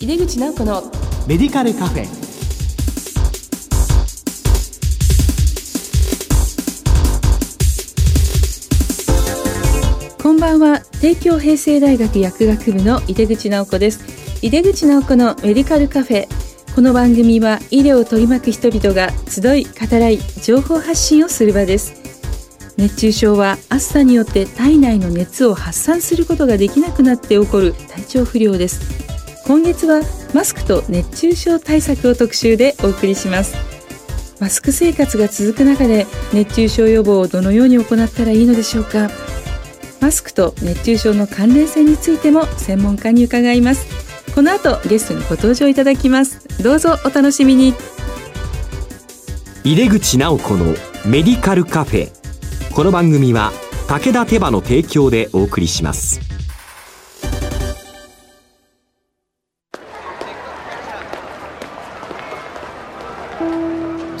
井出口直子のメディカルカフェ。こんばんは。帝京平成大学薬学部の井出口直子です。井出口直子のメディカルカフェ。この番組は医療を取り巻く人々が集い語らい情報発信をする場です。熱中症は暑さによって体内の熱を発散することができなくなって起こる体調不良です今月はマスクと熱中症対策を特集でお送りします。マスク生活が続く中で熱中症予防をどのように行ったらいいのでしょうか。マスクと熱中症の関連性についても専門家に伺います。この後ゲストにご登場いただきます。どうぞお楽しみに。入れ口直子のメディカルカフェ。この番組は武田手羽の提供でお送りします。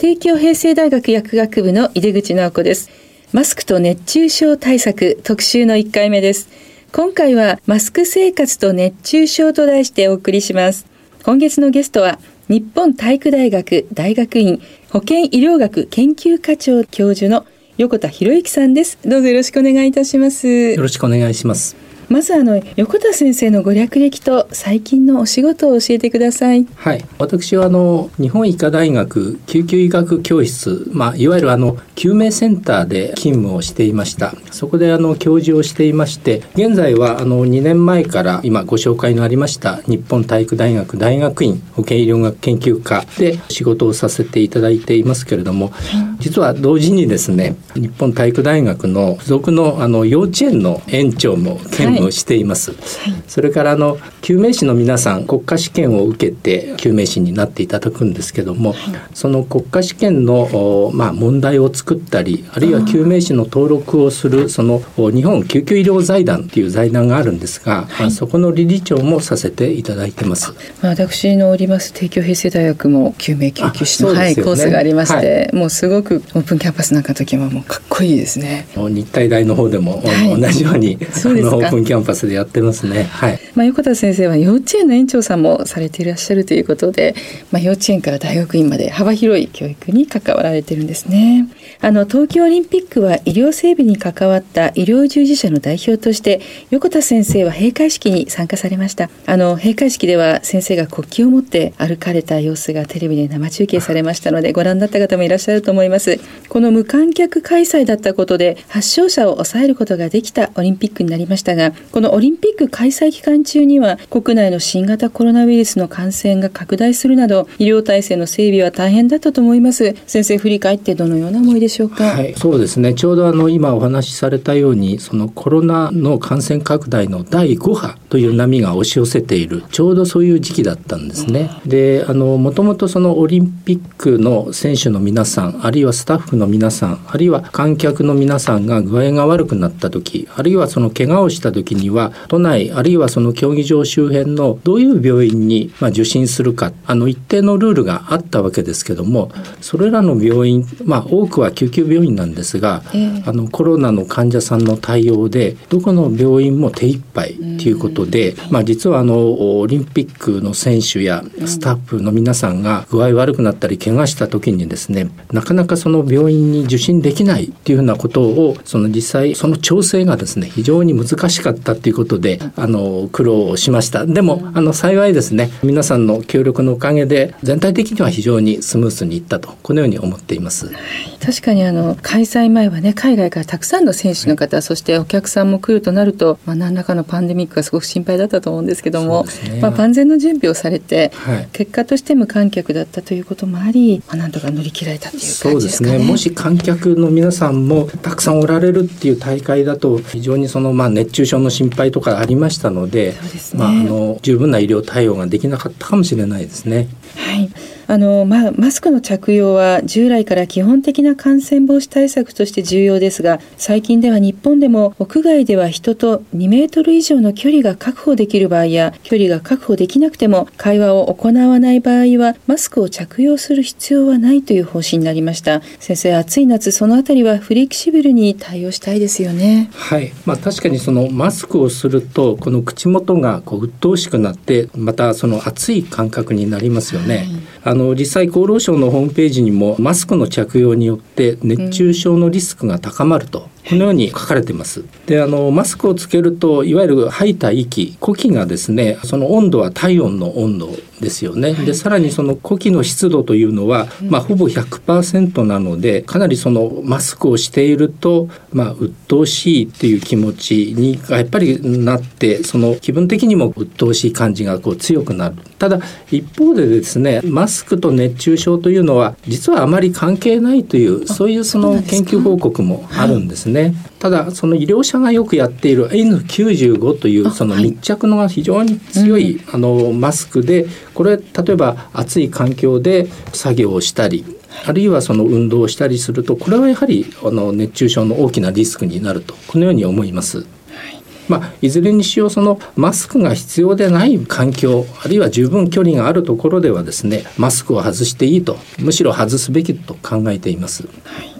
帝京平成大学薬学部の井出口直子です。マスクと熱中症対策特集の1回目です。今回はマスク生活と熱中症と題してお送りします。今月のゲストは日本体育大学大学院保健医療学研究課長教授の横田博之さんです。どうぞよろしくお願いいたします。よろしくお願いします。まずあの横田先生のご略歴と最近のお仕事を教えてください。はい、私はあの日本医科大学救急医学教室、まあいわゆるあの救命センターで勤務をしていました。そこであの教授をしていまして、現在はあの2年前から今ご紹介のありました日本体育大学大学院保健医療学研究科で仕事をさせていただいていますけれども、実は同時にですね、日本体育大学の付属のあの幼稚園の園長も兼務をしています、はい、それからあの救命士の皆さん国家試験を受けて救命士になっていただくんですけども、はい、その国家試験のまあ問題を作ったりあるいは救命士の登録をするその日本救急医療財団っていう財団があるんですが、はい、そこの理事長もさせていただいてます。私のおります帝京平成大学も救命救急士の、ね、はい、コースがありまして、もうすごくオープンキャンパスなんかの時はもうかっこいいですね。日体大の方でも、同じようにあのオープンキャンパスでやってますね。はい。まあ横田先生は幼稚園の園長さんもされていらっしゃるということで、まあ幼稚園から大学院まで幅広い教育に関わられてるんですね。あの東京オリンピックは医療整備に関わった医療従事者の代表として横田先生は閉会式に参加されました。あの閉会式では先生が国旗を持って歩かれた様子がテレビで生中継されましたのでご覧になった方もいらっしゃると思います。この無観客開催だったことで発症者を抑えることができたオリンピックになりましたが、このオリンピック開催期間中には国内の新型コロナウイルスの感染が拡大するなど医療体制の整備は大変だったと思います。先生振り返ってどのような思いでしょうか、はい、そうですね。ちょうどあの今お話しされたようにそのコロナの感染拡大の第5波という波が押し寄せているちょうどそういう時期だったんですね、であのもともとそのオリンピックの選手の皆さんあるいはスタッフの皆さんあるいは観客の皆さんが具合が悪くなった時あるいはその怪我をした時には都内あるいはその競技場周辺のどういう病院にま受診するかあの一定のルールがあったわけですけどもそれらの病院まあ多くは救急病院なんですが、えー、あのコロナの患者さんの対応でどこの病院も手一杯ということで、まあ、実はあのオリンピックの選手やスタッフの皆さんが具合悪くなったり怪我した時にですねなかなかその病院に受診できないっていうようなことをその実際その調整がですね非常に難しかったということであの苦労をしました。でもあの幸いですね皆さんの協力のおかげで全体的には非常にスムースにいったとこのように思っています。確かにあの開催前はね海外からたくさんの選手の方、はい、そしてお客さんも来るとなると、まあ、何らかのパンデミックがすごく心配だったと思うんですけども、ね、まあ、万全の準備をされて、はい、結果として無観客だったということもあり、まあ、なんとか乗り切られたという感じですかね。そうですね。もし観客の皆さんもたくさんおられるっていう大会だと非常にそのまあ熱中症の心配とかありましたので、ね、まあ、あの十分な医療対応ができなかったかもしれないですね。はいあの、まあ、マスクの着用は従来から基本的な感染防止対策として重要ですが最近では日本でも屋外では人と2メートル以上の距離が確保できる場合や距離が確保できなくても会話を行わない場合はマスクを着用する必要はないという方針になりました。先生暑い夏そのあたりはフレキシブルに対応したいですよね。はい。まあ確かにそのマスクをするとこの口元がこう鬱陶しくなってまたその暑い感覚になりますよね、はい、あの実際厚労省のホームページにもマスクの着用によって熱中症のリスクが高まると。このように書かれています。であのマスクをつけるといわゆる吐いた息呼気がですねその温度は体温の温度ですよね。でさらにその呼気の湿度というのは、まあ、ほぼ100%なのでかなりそのマスクをしていると、まあ、鬱陶しいっていう気持ちにやっぱりなってその気分的にも鬱陶しい感じがこう強くなる。ただ一方でですねマスクと熱中症というのは実はあまり関係ないというそういうその研究報告もあるんですね。ね。ただその医療者がよくやっている N95 というその密着のが非常に強いあのマスクでこれ例えば暑い環境で作業をしたりあるいはその運動をしたりするとこれはやはりあの熱中症の大きなリスクになるとこのように思います。まあ、いずれにしようそのマスクが必要でない環境あるいは十分距離があるところではですねマスクを外していいとむしろ外すべきと考えています。はい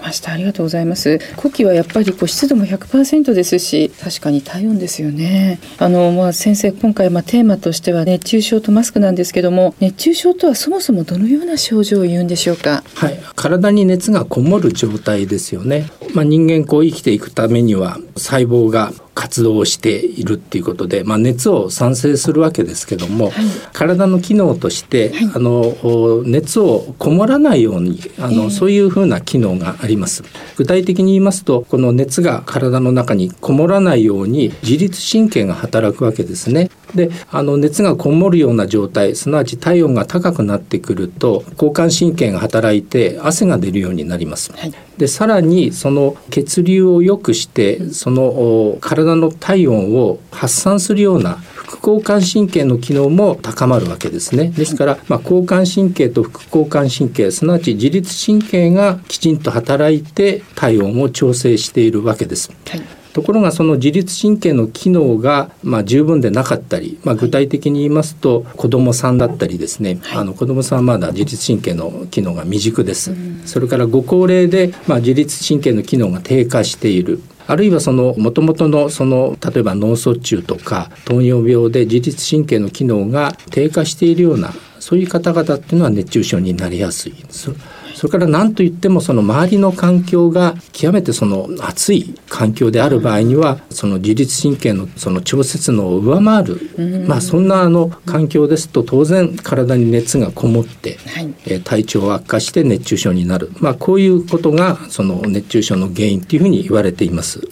ました。ありがとうございます。呼気はやっぱりこう湿度も100%ですし確かに体温ですよね。あのまあ先生今回まあテーマとしては熱中症とマスクなんですけども熱中症とはそもそもどのような症状を言うんでしょうか？はい。体に熱がこもる状態ですよね。まあ人間こう生きていくためには細胞が活動をしているっていうことで、まあ、熱を産生するわけですけども、はい、体の機能として、はい、あの熱をこもらないようにあの、えー、そういうふうな機能があります。具体的に言いますとこの熱が体の中にこもらないように自律神経が働くわけですねであの熱がこもるような状態すなわち体温が高くなってくると交感神経が働いて汗が出るようになります、はい、でさらにその血流を良くしてその体の体温を発散するような副交感神経の機能も高まるわけですね。ですから、まあ、交感神経と副交感神経すなわち自律神経がきちんと働いて体温を調整しているわけです。はいところがその自律神経の機能がまあ十分でなかったり、まあ、具体的に言いますと子どもさんだったりですね、はい、あの子どもさんはまだ自律神経の機能が未熟です。それからご高齢でまあ自律神経の機能が低下している。あるいはその元々のその例えば脳卒中とか糖尿病で自律神経の機能が低下しているようなそういう方々っていうのは熱中症になりやすいそれから何といってもその周りの環境が極めてその暑い環境である場合にはその自律神経のその調節能を上回る、まあ、そんなあの環境ですと当然体に熱がこもって、はい、体調を悪化して熱中症になる、まあ、こういうことがその熱中症の原因というふうに言われています。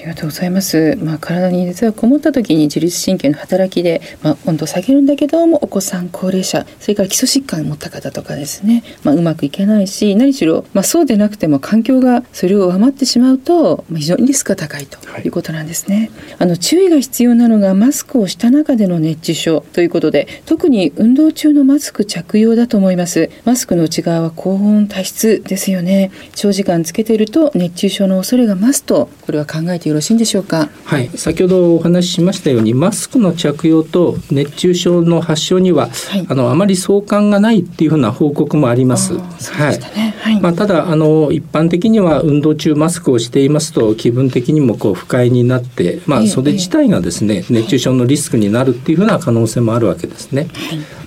ありがとうございます。まあ、体に熱がこもった時に自律神経の働きで、まあ、温度を下げるんだけどもお子さん高齢者それから基礎疾患を持った方とかですね、まあ、うまくいけないし何しろ、まあ、そうでなくても環境がそれを上回ってしまうと、まあ、非常にリスクが高いということなんですね。はい、あの注意が必要なのがマスクをした中での熱中症ということで特に運動中のマスク着用だと思います。マスクの内側は高温多湿ですよね。長時間つけていると熱中症の恐れが増すとこれは考えてよろしいんでしょうか？はい、先ほどお話ししましたようにマスクの着用と熱中症の発症には、はい、あのあまり相関がないっていうふうな報告もあります。はい。まあただあの一般的には運動中マスクをしていますと気分的にもこう不快になって、まあそれ自体がですね、熱中症のリスクになるっていうふうな可能性もあるわけですね。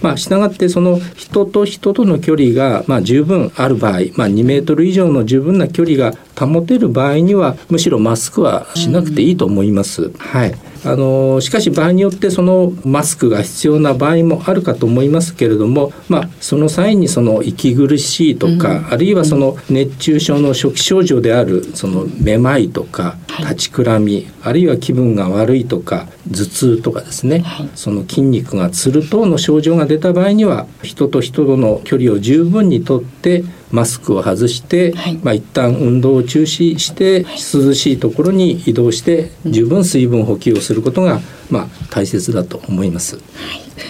まあ従ってその人と人との距離がま十分ある場合、まあ2メートル以上の十分な距離が保てる場合にはむしろマスクはしなくていいと思います。はい。あのしかし場合によってそのマスクが必要な場合もあるかと思いますけれども、まあ、その際にその息苦しいとか、うん、あるいはその熱中症の初期症状であるそのめまいとか立ちくらみ、あるいは気分が悪いとか頭痛とかですね、はい、その筋肉がつる等の症状が出た場合には人と人との距離を十分にとってマスクを外して、はい。まあ一旦運動を中止して涼しいところに移動して十分水分補給をすることがまあ大切だと思います。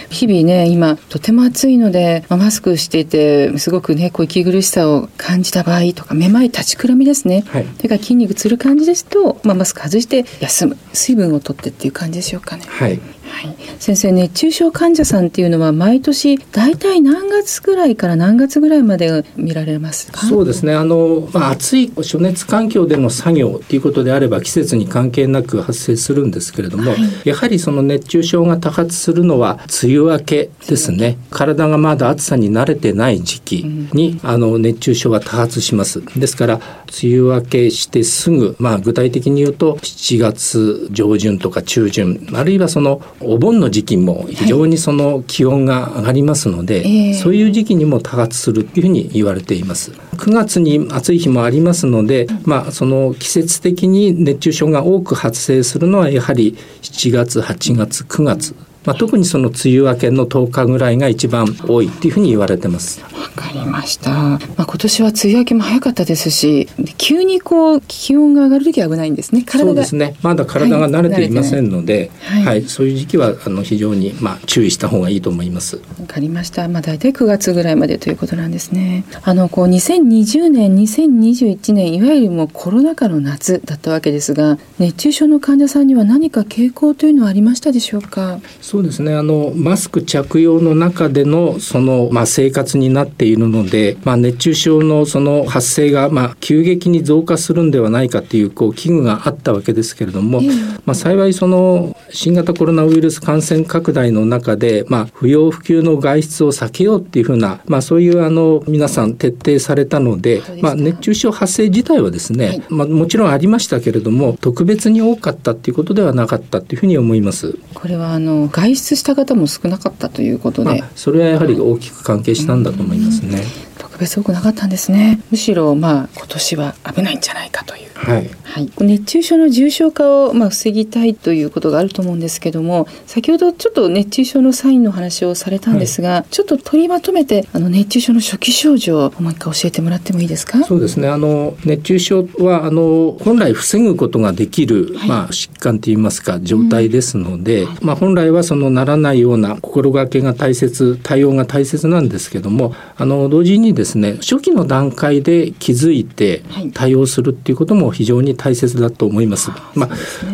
日々ね今とても暑いので、まあマスクしていてすごくねこう息苦しさを感じた場合とかめまい立ちくらみですね、はい。手が筋肉つる感じですと、まあ、マスク外して休む。水分を取ってっていう感じでしょうかね。はい。はい、先生熱中症患者さんっていうのは毎年大体何月ぐらいから何月ぐらいまで見られますか？そうですね。あの、まあ、暑い暑熱環境での作業ということであれば季節に関係なく発生するんですけれども、はい。やはりその熱中症が多発するのは梅雨明けですね。体がまだ暑さに慣れてない時期に、あの熱中症は多発します。ですから梅雨明けしてすぐ、まあ、具体的に言うと7月上旬とか中旬あるいはそのお盆の時期も非常にその気温が上がりますので、ええそういう時期にも多発するっていうふうに言われています。9月に暑い日もありますので、まあその季節的に熱中症が多く発生するのはやはり7月、8月、9月。まあ、特にその梅雨明けの10日ぐらいが一番多いっていうふうに言われてます。わかりました、まあ、今年は梅雨明けも早かったですしで急にこう気温が上がる時は危ないんですねそうですね。まだ体が慣れていませんので、はいはい、そういう時期はあの非常にまあ注意した方がいいと思います。わかりました。まあ大体9月ぐらいまでということなんですね。あのこう2020年、2021年いわゆるもうコロナ禍の夏だったわけですが、熱中症の患者さんには何か傾向というのはありましたでしょうか？そうですね。あのマスク着用の中でのその、まあ、生活になっているので、まあ、熱中症のその発生が、まあ、急激に増加するんではないかというこう危惧があったわけですけれども、ええ。まあ、幸いその新型コロナウイルス感染拡大の中で、まあ、不要不急の外出を避けようっていうふうな、まあ、そういうあの皆さん徹底されたのでまあ、熱中症発生自体はですね、はいまあ、もちろんありましたけれども特別に多かったっていうことではなかったっていうふうに思います。これはあの外出した方も少なかったということで、まあ、それはやはり大きく関係したんだと思いますね。特別多くなかったんですね。むしろまあ今年は危ないんじゃないかという。はい。はい、熱中症の重症化をまあ防ぎたいということがあると思うんですけども先ほどちょっと熱中症のサインの話をされたんですが、ちょっと取りまとめてあの熱中症の初期症状をもう一回教えてもらってもいいですか？そうですね。あの熱中症はあの本来防ぐことができる、はいまあ疾患といいますか状態ですので、まあ本来はそのならないような心がけが大切、対応が大切なんですけども、あの同時にですね初期の段階で気づいてはい。対応するっていうことも非常に大切だと思います。まあ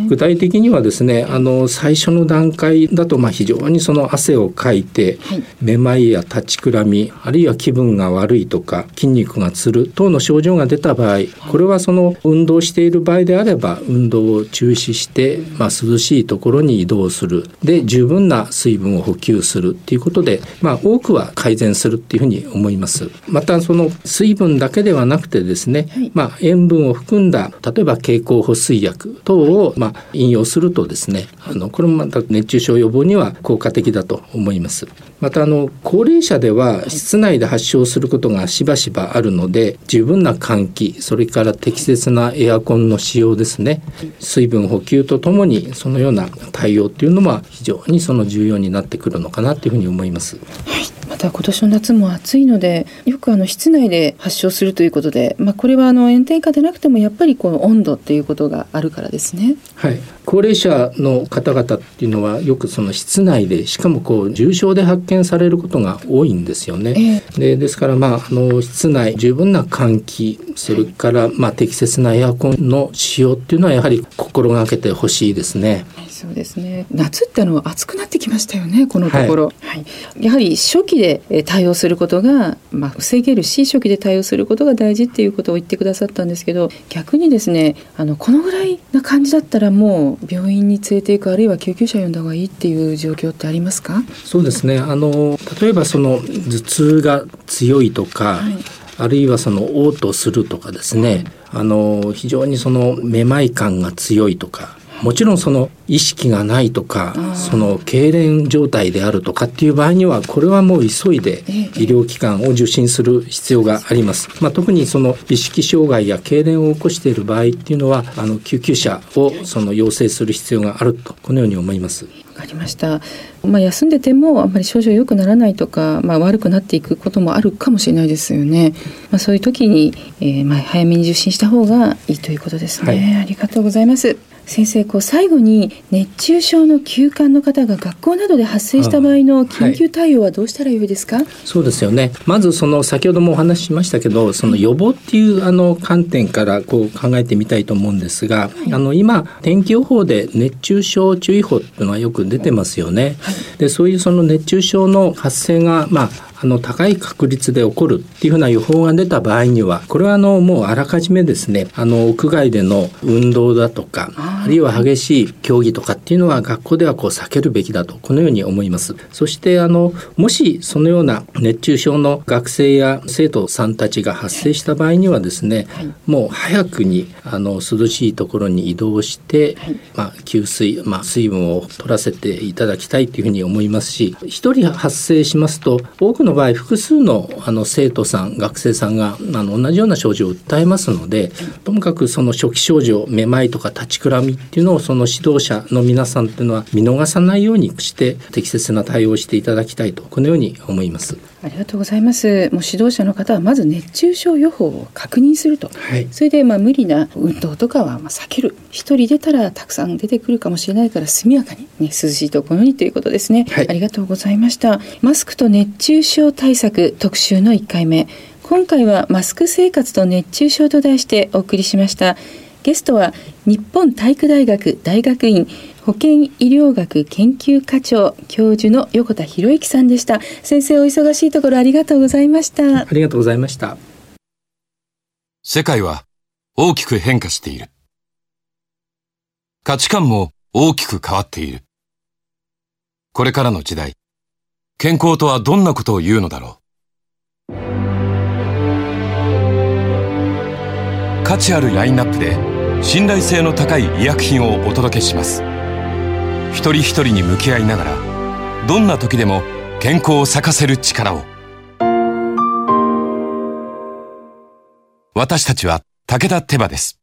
具体的にはですね、あの最初の段階だとまあ非常にその汗をかいて、はい。めまいや立ちくらみあるいは気分が悪いとか筋肉がつる等の症状が出た場合これはその運動している場合であれば運動を中止して、まあ、涼しいところに移動する。で十分な水分を補給するっていうことで、まあ、多くは改善するっていうふうに思います。またその水分だけではなくてですね、はい。まあ、塩分を含んだ例えば経口補水薬等を、まあ、飲用するとですねあのこれもまた熱中症予防には効果的だと思います。またあの高齢者では室内で発症することがしばしばあるので十分な換気それから適切なエアコンの使用ですね水分補給とともにそのような対応っていうのは非常にその重要になってくるのかなというふうに思います。また今年の夏も暑いのでよくあの室内で発症するということで、まあ、これはあの炎天下でなくてもやっぱりこの温度っていうことがあるからですね。はい、高齢者の方々っていうのはよくその室内でしかもこう重症で発見されることが多いんですよね。でですからまああの室内十分な換気それからまあ適切なエアコンの使用っていうのはやはり心がけてほしいですね。そうですね。夏ってあの暑くなってきましたよね。このところ、はいやはり初期でえー対応することがまあ防げるし、初期で対応することが大事っていうことを言ってくださったんですけど、逆にですね、あのこのぐらいな感じだったらもう病院に連れて行くあるいは救急車呼んだ方がいいっていう状況ってありますか？そうですねあの例えばその頭痛が強いとか、はいあるいはその嘔吐するとかですねあの非常にそのめまい感が強いとかもちろんその意識がないとかその痙攣状態であるとかっていう場合にはこれはもう急いでええ医療機関を受診する必要があります。まあ、特にその意識障害や痙攣を起こしている場合っていうのはあの救急車をその要請する必要があるとこのように思います。わかりました。まあ、休んでてもあんまり症状良くならないとか、まあ、悪くなっていくこともあるかもしれないですよね。まあ、そういう時に、えー、まあ早めに受診した方がいいということですね。はい、ありがとうございます。先生こう最後に熱中症の休館の方が学校などで発生した場合の緊急対応はどうしたらよいですか、はい、そうですよね。まずその先ほどもお話ししましたけどその予防っていうあの観点からこう考えてみたいと思うんですが、はい、あの今天気予報で熱中症注意報っていうのはよく出てますよね。はい、でそういうその熱中症の発生がまああの高い確率で起こるっていうふうな予報が出た場合にはこれはあのもうあらかじめですねあの屋外での運動だとかあるいは激しい競技とかっていうのは学校ではこう避けるべきだとこのように思います。そしてあのもしそのような熱中症の学生や生徒さんたちが発生した場合にはですね、はい、もう早くにあの涼しいところに移動して、はい、まあ、給水、まあ、水分を取らせていただきたいというふうに思いますし一人発生しますと多くの場合複数のあの生徒さん学生さんがあの同じような症状を訴えますのでともかくその初期症状めまいとか立ちくらみっていうのをその指導者の皆さんっていうのは見逃さないようにして適切な対応をしていただきたいとこのように思います。ありがとうございます。もう指導者の方はまず熱中症予報を確認すると、はい、それでまあ無理な運動とかはまあ避ける。一人出たらたくさん出てくるかもしれないから速やかにね涼しいところにということですね、はい、ありがとうございました。マスクと熱中症対策特集の1回目。今回はマスク生活と熱中症と題してお送りしました。ゲストは日本体育大学大学院保健医療学研究課長教授の横田博之さんでした。先生お忙しいところありがとうございました。ありがとうございました。世界は大きく変化している。価値観も大きく変わっている。これからの時代健康とはどんなことを言うのだろう。価値あるラインナップで信頼性の高い医薬品をお届けします一人一人に向き合いながらどんな時でも健康を咲かせる力を。私たちは武田手羽です。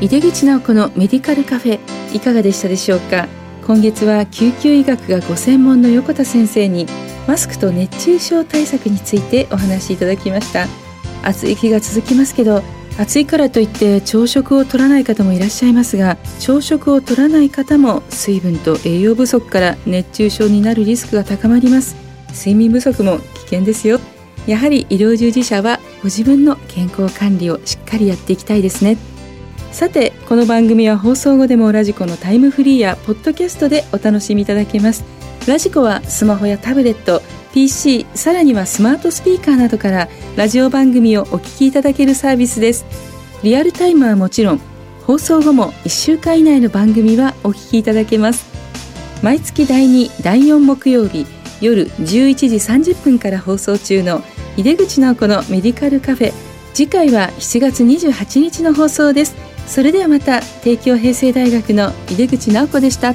井出口直子のメディカルカフェいかがでしたでしょうか？今月は救急医学がご専門の横田先生にマスクと熱中症対策についてお話しいただきました。暑い日が続きますけど暑いからといって朝食を取らない方もいらっしゃいますが朝食を取らない方も水分と栄養不足から熱中症になるリスクが高まります。睡眠不足も危険ですよ。やはり医療従事者はご自分の健康管理をしっかりやっていきたいですね。さてこの番組は放送後でもラジコのタイムフリーやポッドキャストでお楽しみいただけます。ラジコはスマホやタブレット PC さらにはスマートスピーカーなどからラジオ番組をお聞きいただけるサービスです。リアルタイムはもちろん放送後も1週間以内の番組はお聞きいただけます。毎月第2第4木曜日夜11時30分から放送中の井出口直子のメディカルカフェ。次回は7月28日の放送です。それではまた帝京平成大学の井出口直子でした。